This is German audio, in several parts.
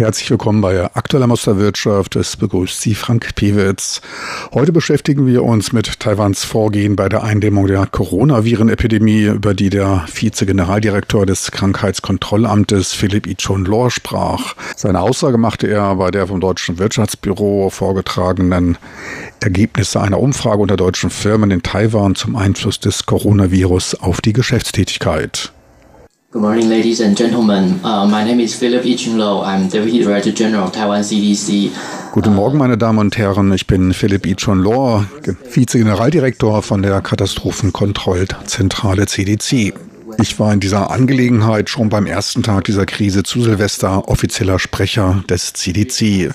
herzlich willkommen bei Aktueller Musterwirtschaft. Es begrüßt Sie Frank Pewitz. Heute beschäftigen wir uns mit Taiwans Vorgehen bei der Eindämmung der Coronaviren-Epidemie, über die der Vize-Generaldirektor des Krankheitskontrollamtes Philipp Ichon-Lor sprach. Seine Aussage machte er bei der vom Deutschen Wirtschaftsbüro vorgetragenen Ergebnisse einer Umfrage unter deutschen Firmen in Taiwan zum Einfluss des Coronavirus auf die Geschäftstätigkeit. Good morning, ladies and gentlemen. Uh, my name is Philip Ichunlo. I'm Deputy Director General of Taiwan CDC. Guten Morgen, meine Damen und Herren. Ich bin Philipp Ichunlo, Vize-Generaldirektor von der Katastrophenkontrollzentrale CDC. Ich war in dieser Angelegenheit schon beim ersten Tag dieser Krise zu Silvester offizieller Sprecher des CDC.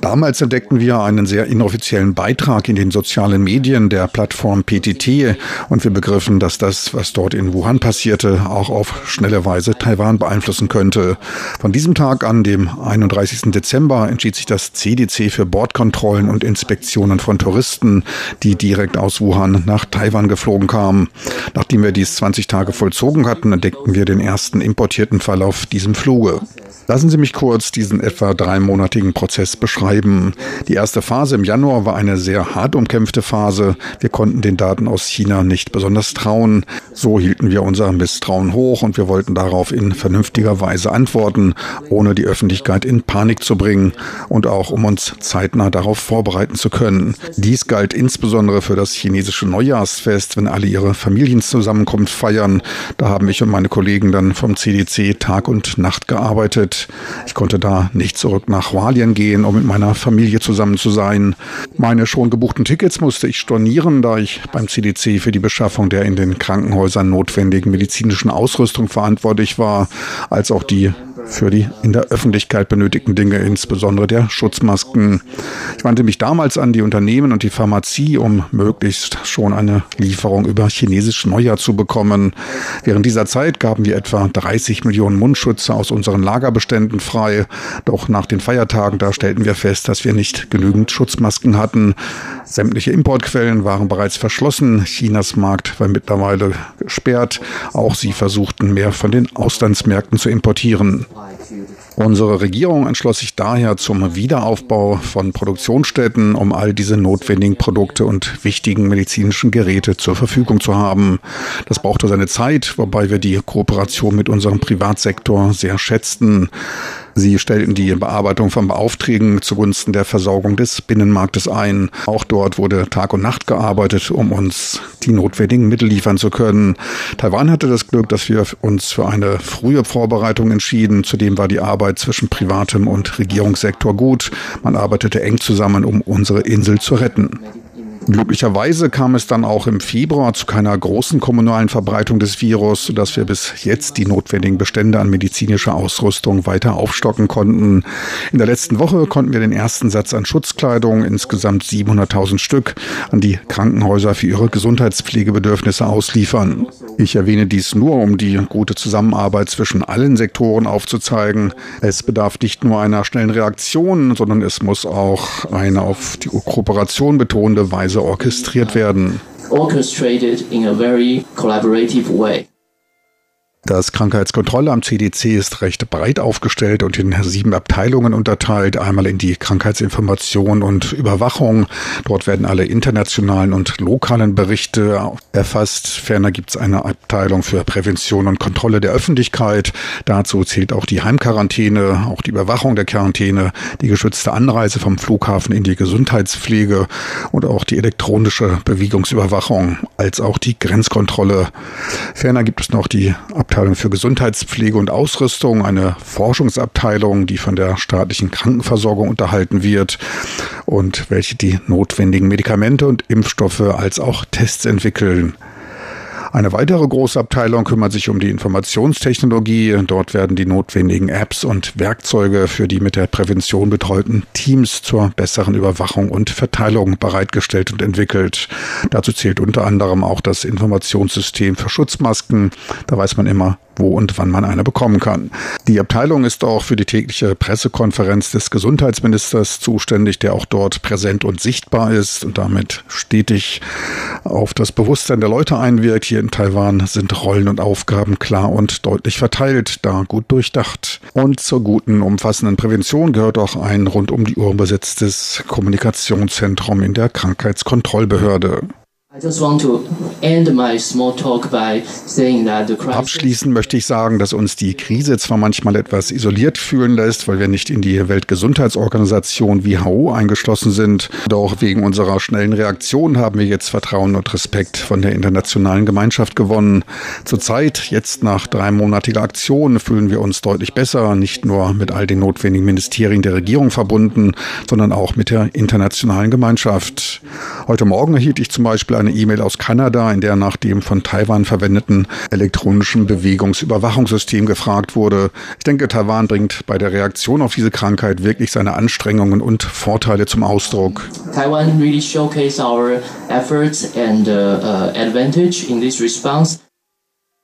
Damals entdeckten wir einen sehr inoffiziellen Beitrag in den sozialen Medien der Plattform PTT und wir begriffen, dass das, was dort in Wuhan passierte, auch auf schnelle Weise Taiwan beeinflussen könnte. Von diesem Tag an, dem 31. Dezember, entschied sich das CDC für Bordkontrollen und Inspektionen von Touristen, die direkt aus Wuhan nach Taiwan geflogen kamen. Nachdem wir dies 20 Tage vollzogen geflogen hatten, entdeckten wir den ersten importierten Fall auf diesem Fluge. Lassen Sie mich kurz diesen etwa dreimonatigen Prozess beschreiben. Die erste Phase im Januar war eine sehr hart umkämpfte Phase. Wir konnten den Daten aus China nicht besonders trauen. So hielten wir unser Misstrauen hoch und wir wollten darauf in vernünftiger Weise antworten, ohne die Öffentlichkeit in Panik zu bringen und auch um uns zeitnah darauf vorbereiten zu können. Dies galt insbesondere für das chinesische Neujahrsfest, wenn alle ihre Familienzusammenkunft feiern. Da haben ich und meine Kollegen dann vom CDC Tag und Nacht gearbeitet. Ich konnte da nicht zurück nach Hualien gehen, um mit meiner Familie zusammen zu sein. Meine schon gebuchten Tickets musste ich stornieren, da ich beim CDC für die Beschaffung der in den Krankenhäusern notwendigen medizinischen Ausrüstung verantwortlich war, als auch die für die in der Öffentlichkeit benötigten Dinge, insbesondere der Schutzmasken. Ich wandte mich damals an die Unternehmen und die Pharmazie, um möglichst schon eine Lieferung über chinesisch Neujahr zu bekommen. Während dieser Zeit gaben wir etwa 30 Millionen Mundschütze aus unseren Lagerbeständen frei. Doch nach den Feiertagen, da stellten wir fest, dass wir nicht genügend Schutzmasken hatten. Sämtliche Importquellen waren bereits verschlossen. Chinas Markt war mittlerweile gesperrt. Auch sie versuchten mehr von den Auslandsmärkten zu importieren. Unsere Regierung entschloss sich daher zum Wiederaufbau von Produktionsstätten, um all diese notwendigen Produkte und wichtigen medizinischen Geräte zur Verfügung zu haben. Das brauchte seine Zeit, wobei wir die Kooperation mit unserem Privatsektor sehr schätzten. Sie stellten die Bearbeitung von Beaufträgen zugunsten der Versorgung des Binnenmarktes ein. Auch dort wurde Tag und Nacht gearbeitet, um uns die notwendigen Mittel liefern zu können. Taiwan hatte das Glück, dass wir uns für eine frühe Vorbereitung entschieden. Zudem war die Arbeit zwischen privatem und Regierungssektor gut. Man arbeitete eng zusammen, um unsere Insel zu retten. Glücklicherweise kam es dann auch im Februar zu keiner großen kommunalen Verbreitung des Virus, sodass wir bis jetzt die notwendigen Bestände an medizinischer Ausrüstung weiter aufstocken konnten. In der letzten Woche konnten wir den ersten Satz an Schutzkleidung, insgesamt 700.000 Stück, an die Krankenhäuser für ihre Gesundheitspflegebedürfnisse ausliefern. Ich erwähne dies nur, um die gute Zusammenarbeit zwischen allen Sektoren aufzuzeigen. Es bedarf nicht nur einer schnellen Reaktion, sondern es muss auch eine auf die Kooperation Weise Weise orchestriert werden. Orchestrated in a very collaborative way. Das Krankheitskontrollamt CDC ist recht breit aufgestellt und in sieben Abteilungen unterteilt. Einmal in die Krankheitsinformation und Überwachung. Dort werden alle internationalen und lokalen Berichte erfasst. Ferner gibt es eine Abteilung für Prävention und Kontrolle der Öffentlichkeit. Dazu zählt auch die Heimquarantäne, auch die Überwachung der Quarantäne, die geschützte Anreise vom Flughafen in die Gesundheitspflege und auch die elektronische Bewegungsüberwachung, als auch die Grenzkontrolle. Ferner gibt es noch die Abteilung Abteilung für Gesundheitspflege und Ausrüstung, eine Forschungsabteilung, die von der staatlichen Krankenversorgung unterhalten wird und welche die notwendigen Medikamente und Impfstoffe als auch Tests entwickeln. Eine weitere große Abteilung kümmert sich um die Informationstechnologie. Dort werden die notwendigen Apps und Werkzeuge für die mit der Prävention betreuten Teams zur besseren Überwachung und Verteilung bereitgestellt und entwickelt. Dazu zählt unter anderem auch das Informationssystem für Schutzmasken. Da weiß man immer, wo und wann man eine bekommen kann. Die Abteilung ist auch für die tägliche Pressekonferenz des Gesundheitsministers zuständig, der auch dort präsent und sichtbar ist und damit stetig auf das Bewusstsein der Leute einwirkt. Hier in Taiwan sind Rollen und Aufgaben klar und deutlich verteilt, da gut durchdacht. Und zur guten, umfassenden Prävention gehört auch ein rund um die Uhr besetztes Kommunikationszentrum in der Krankheitskontrollbehörde. Abschließend möchte ich sagen, dass uns die Krise zwar manchmal etwas isoliert fühlen lässt, weil wir nicht in die Weltgesundheitsorganisation WHO eingeschlossen sind, doch wegen unserer schnellen Reaktion haben wir jetzt Vertrauen und Respekt von der internationalen Gemeinschaft gewonnen. Zurzeit, jetzt nach dreimonatiger Aktion, fühlen wir uns deutlich besser, nicht nur mit all den notwendigen Ministerien der Regierung verbunden, sondern auch mit der internationalen Gemeinschaft. Heute Morgen erhielt ich zum Beispiel eine E-Mail aus Kanada, in der nach dem von Taiwan verwendeten elektronischen Bewegungsüberwachungssystem gefragt wurde. Ich denke, Taiwan bringt bei der Reaktion auf diese Krankheit wirklich seine Anstrengungen und Vorteile zum Ausdruck. Taiwan really showcase our efforts and uh, uh, advantage in this response.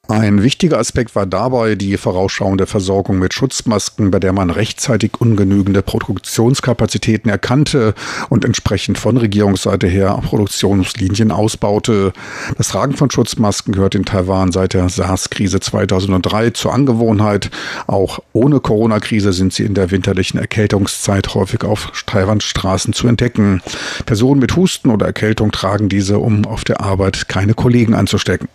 Ein wichtiger Aspekt war dabei die vorausschauende Versorgung mit Schutzmasken, bei der man rechtzeitig ungenügende Produktionskapazitäten erkannte und entsprechend von Regierungsseite her Produktionslinien ausbaute. Das Tragen von Schutzmasken gehört in Taiwan seit der SARS-Krise 2003 zur Angewohnheit. Auch ohne Corona-Krise sind sie in der winterlichen Erkältungszeit häufig auf Taiwans Straßen zu entdecken. Personen mit Husten oder Erkältung tragen diese, um auf der Arbeit keine Kollegen anzustecken.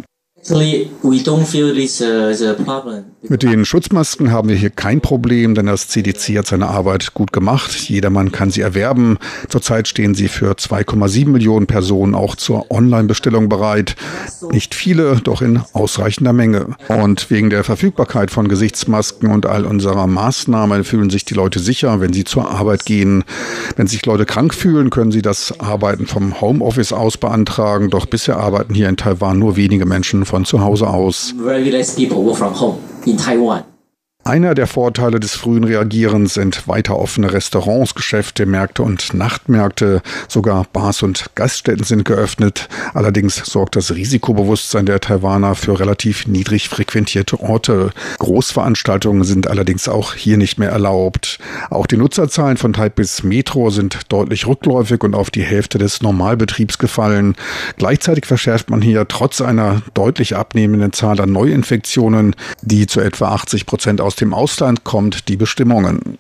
Mit den Schutzmasken haben wir hier kein Problem, denn das CDC hat seine Arbeit gut gemacht. Jedermann kann sie erwerben. Zurzeit stehen sie für 2,7 Millionen Personen auch zur Online-Bestellung bereit. Nicht viele, doch in ausreichender Menge. Und wegen der Verfügbarkeit von Gesichtsmasken und all unserer Maßnahmen fühlen sich die Leute sicher, wenn sie zur Arbeit gehen. Wenn sich Leute krank fühlen, können sie das Arbeiten vom Homeoffice aus beantragen. Doch bisher arbeiten hier in Taiwan nur wenige Menschen von zu Hause aus. Einer der Vorteile des frühen Reagierens sind weiter offene Restaurants, Geschäfte, Märkte und Nachtmärkte. Sogar Bars und Gaststätten sind geöffnet. Allerdings sorgt das Risikobewusstsein der Taiwaner für relativ niedrig frequentierte Orte. Großveranstaltungen sind allerdings auch hier nicht mehr erlaubt. Auch die Nutzerzahlen von Taipis Metro sind deutlich rückläufig und auf die Hälfte des Normalbetriebs gefallen. Gleichzeitig verschärft man hier trotz einer deutlich abnehmenden Zahl an Neuinfektionen, die zu etwa 80 Prozent aus dem Ausland kommt, die Bestimmungen.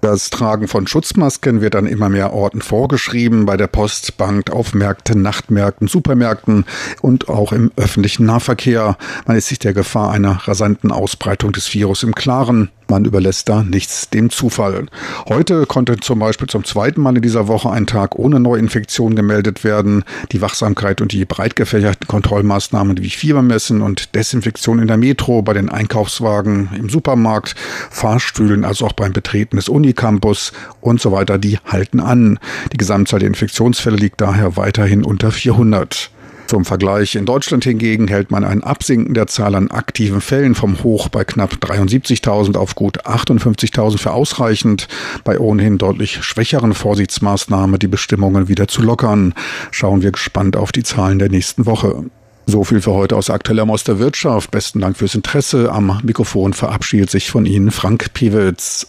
Das Tragen von Schutzmasken wird an immer mehr Orten vorgeschrieben, bei der Post, Bank, auf Märkten, Nachtmärkten, Supermärkten und auch im öffentlichen Nahverkehr. Man ist sich der Gefahr einer rasanten Ausbreitung des Virus im Klaren. Man überlässt da nichts dem Zufall. Heute konnte zum Beispiel zum zweiten Mal in dieser Woche ein Tag ohne Neuinfektion gemeldet werden. Die Wachsamkeit und die breit gefächerten Kontrollmaßnahmen wie Fiebermessen und Desinfektion in der Metro, bei den Einkaufswagen, im Supermarkt, Fahrstühlen, also auch beim Betreten des Unicampus und so weiter, die halten an. Die Gesamtzahl der Infektionsfälle liegt daher weiterhin unter 400. Zum Vergleich, in Deutschland hingegen hält man ein Absinken der Zahl an aktiven Fällen vom Hoch bei knapp 73.000 auf gut 58.000 für ausreichend, bei ohnehin deutlich schwächeren Vorsichtsmaßnahmen die Bestimmungen wieder zu lockern. Schauen wir gespannt auf die Zahlen der nächsten Woche. So viel für heute aus aktueller aus der Wirtschaft. Besten Dank fürs Interesse. Am Mikrofon verabschiedet sich von Ihnen Frank Piewitz.